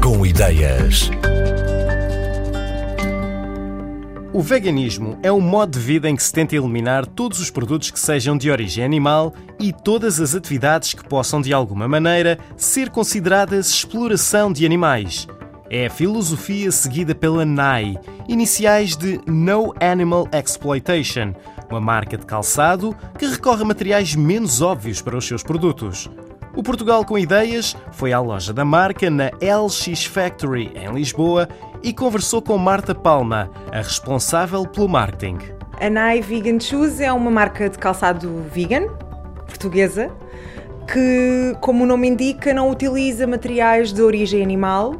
Com ideias. O veganismo é um modo de vida em que se tenta eliminar todos os produtos que sejam de origem animal e todas as atividades que possam, de alguma maneira, ser consideradas exploração de animais. É a filosofia seguida pela NAI, iniciais de No Animal Exploitation, uma marca de calçado que recorre a materiais menos óbvios para os seus produtos. O Portugal com Ideias foi à loja da marca na LX Factory, em Lisboa, e conversou com Marta Palma, a responsável pelo marketing. A Nai Vegan Shoes é uma marca de calçado vegan, portuguesa, que, como o nome indica, não utiliza materiais de origem animal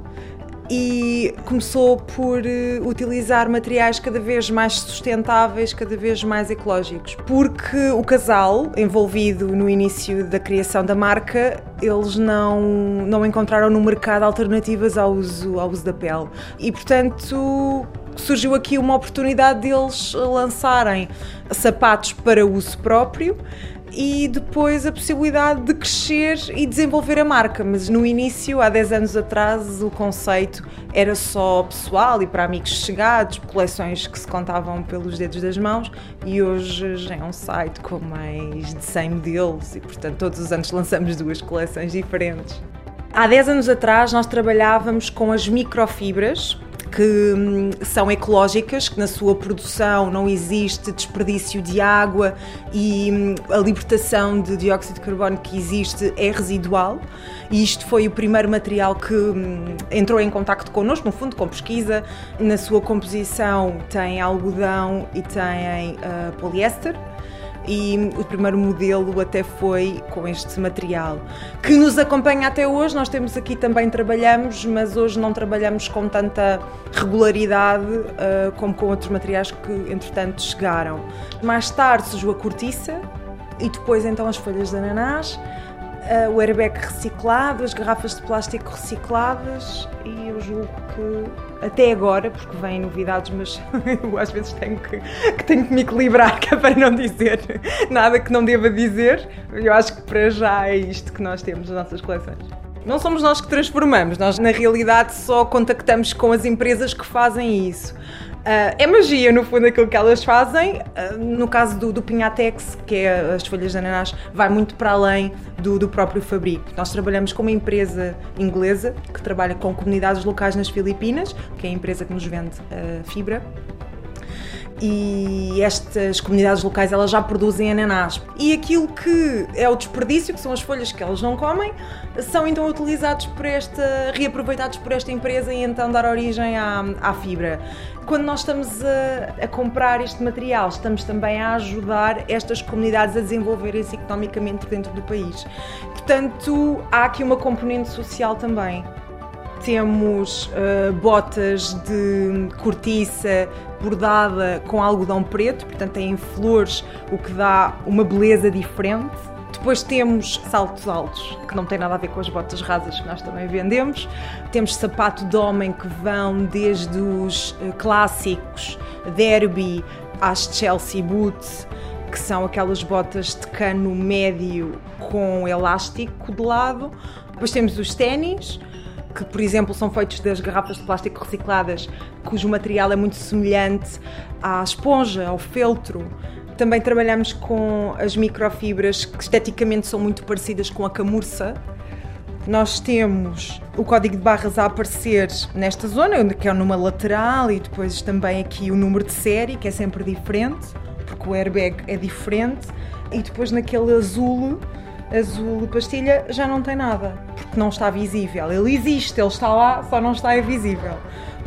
e começou por uh, utilizar materiais cada vez mais sustentáveis, cada vez mais ecológicos. Porque o casal envolvido no início da criação da marca, eles não, não encontraram no mercado alternativas ao uso, ao uso da pele. E portanto surgiu aqui uma oportunidade deles lançarem sapatos para uso próprio e depois a possibilidade de crescer e desenvolver a marca. Mas no início, há 10 anos atrás, o conceito era só pessoal e para amigos chegados, coleções que se contavam pelos dedos das mãos e hoje já é um site com mais de 100 modelos e, portanto, todos os anos lançamos duas coleções diferentes. Há 10 anos atrás, nós trabalhávamos com as microfibras, que hum, são ecológicas, que na sua produção não existe desperdício de água e hum, a libertação de dióxido de carbono que existe é residual. E isto foi o primeiro material que hum, entrou em contacto connosco, no fundo, com pesquisa. Na sua composição tem algodão e tem uh, poliéster e o primeiro modelo até foi com este material que nos acompanha até hoje. Nós temos aqui também trabalhamos, mas hoje não trabalhamos com tanta regularidade uh, como com outros materiais que entretanto chegaram. Mais tarde surgiu a cortiça e depois então as folhas de ananás uh, o airbag reciclado, as garrafas de plástico recicladas e julgo que até agora, porque vêm novidades, mas eu às vezes tenho que, que, tenho que me equilibrar que é para não dizer nada que não deva dizer. Eu acho que para já é isto que nós temos nas nossas coleções. Não somos nós que transformamos, nós na realidade só contactamos com as empresas que fazem isso. Uh, é magia, no fundo, aquilo que elas fazem. Uh, no caso do, do Pinhatex, que é as folhas de ananás, vai muito para além do, do, próprio fabrico. Nós trabalhamos com uma empresa inglesa que trabalha com comunidades locais nas Filipinas, que é a empresa que nos vende uh, fibra e estas comunidades locais elas já produzem ananás. E aquilo que é o desperdício, que são as folhas que elas não comem, são então utilizados por esta, reaproveitados por esta empresa e então dar origem à, à fibra. Quando nós estamos a, a, comprar este material, estamos também a ajudar estas comunidades a desenvolverem-se economicamente dentro do país. Portanto, há aqui uma componente social também temos uh, botas de cortiça bordada com algodão preto, portanto têm flores, o que dá uma beleza diferente. Depois temos saltos altos, que não tem nada a ver com as botas rasas que nós também vendemos. Temos sapato de homem que vão desde os uh, clássicos Derby às Chelsea Boots, que são aquelas botas de cano médio com elástico de lado. Depois temos os ténis, que, por exemplo, são feitos das garrafas de plástico recicladas, cujo material é muito semelhante à esponja, ao feltro. Também trabalhamos com as microfibras que esteticamente são muito parecidas com a camurça. Nós temos o código de barras a aparecer nesta zona, que é numa lateral, e depois também aqui o número de série, que é sempre diferente, porque o airbag é diferente, e depois naquele azul azul pastilha já não tem nada, porque não está visível. Ele existe, ele está lá, só não está visível.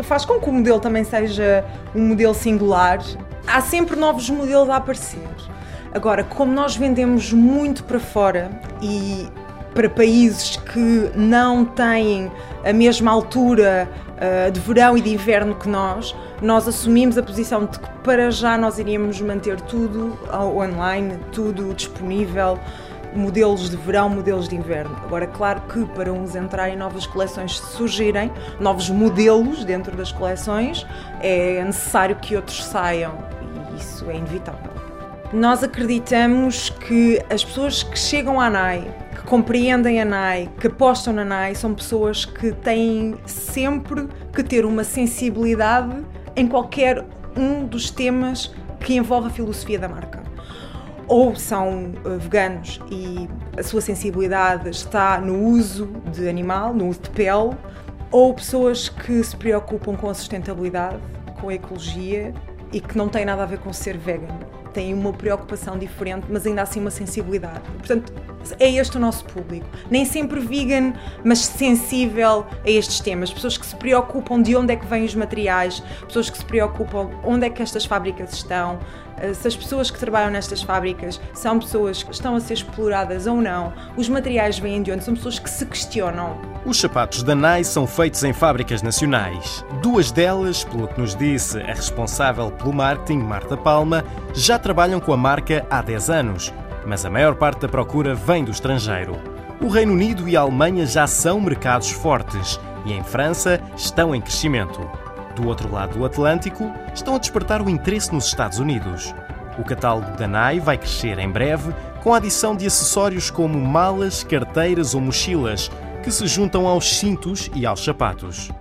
Faz com que o modelo também seja um modelo singular. Há sempre novos modelos a aparecer. Agora, como nós vendemos muito para fora e para países que não têm a mesma altura uh, de verão e de inverno que nós, nós assumimos a posição de que para já nós iríamos manter tudo online, tudo disponível modelos de verão, modelos de inverno. Agora, claro que para uns entrarem novas coleções surgirem, novos modelos dentro das coleções, é necessário que outros saiam e isso é inevitável. Nós acreditamos que as pessoas que chegam à NAI, que compreendem a NAI, que apostam na NAI, são pessoas que têm sempre que ter uma sensibilidade em qualquer um dos temas que envolve a filosofia da marca. Ou são uh, veganos e a sua sensibilidade está no uso de animal, no uso de pele, ou pessoas que se preocupam com a sustentabilidade, com a ecologia e que não têm nada a ver com ser vegan. Têm uma preocupação diferente, mas ainda assim uma sensibilidade. Portanto, é este o nosso público. Nem sempre vegan, mas sensível a estes temas. Pessoas que se preocupam de onde é que vêm os materiais, pessoas que se preocupam onde é que estas fábricas estão, eh, se as pessoas que trabalham nestas fábricas são pessoas que estão a ser exploradas ou não, os materiais vêm de onde, são pessoas que se questionam. Os sapatos da NAI são feitos em fábricas nacionais. Duas delas, pelo que nos disse a responsável pelo marketing, Marta Palma, já trabalham com a marca há 10 anos, mas a maior parte da procura vem do estrangeiro. O Reino Unido e a Alemanha já são mercados fortes e em França estão em crescimento. Do outro lado do Atlântico, estão a despertar o interesse nos Estados Unidos. O catálogo da NAI vai crescer em breve com a adição de acessórios como malas, carteiras ou mochilas, que se juntam aos cintos e aos sapatos.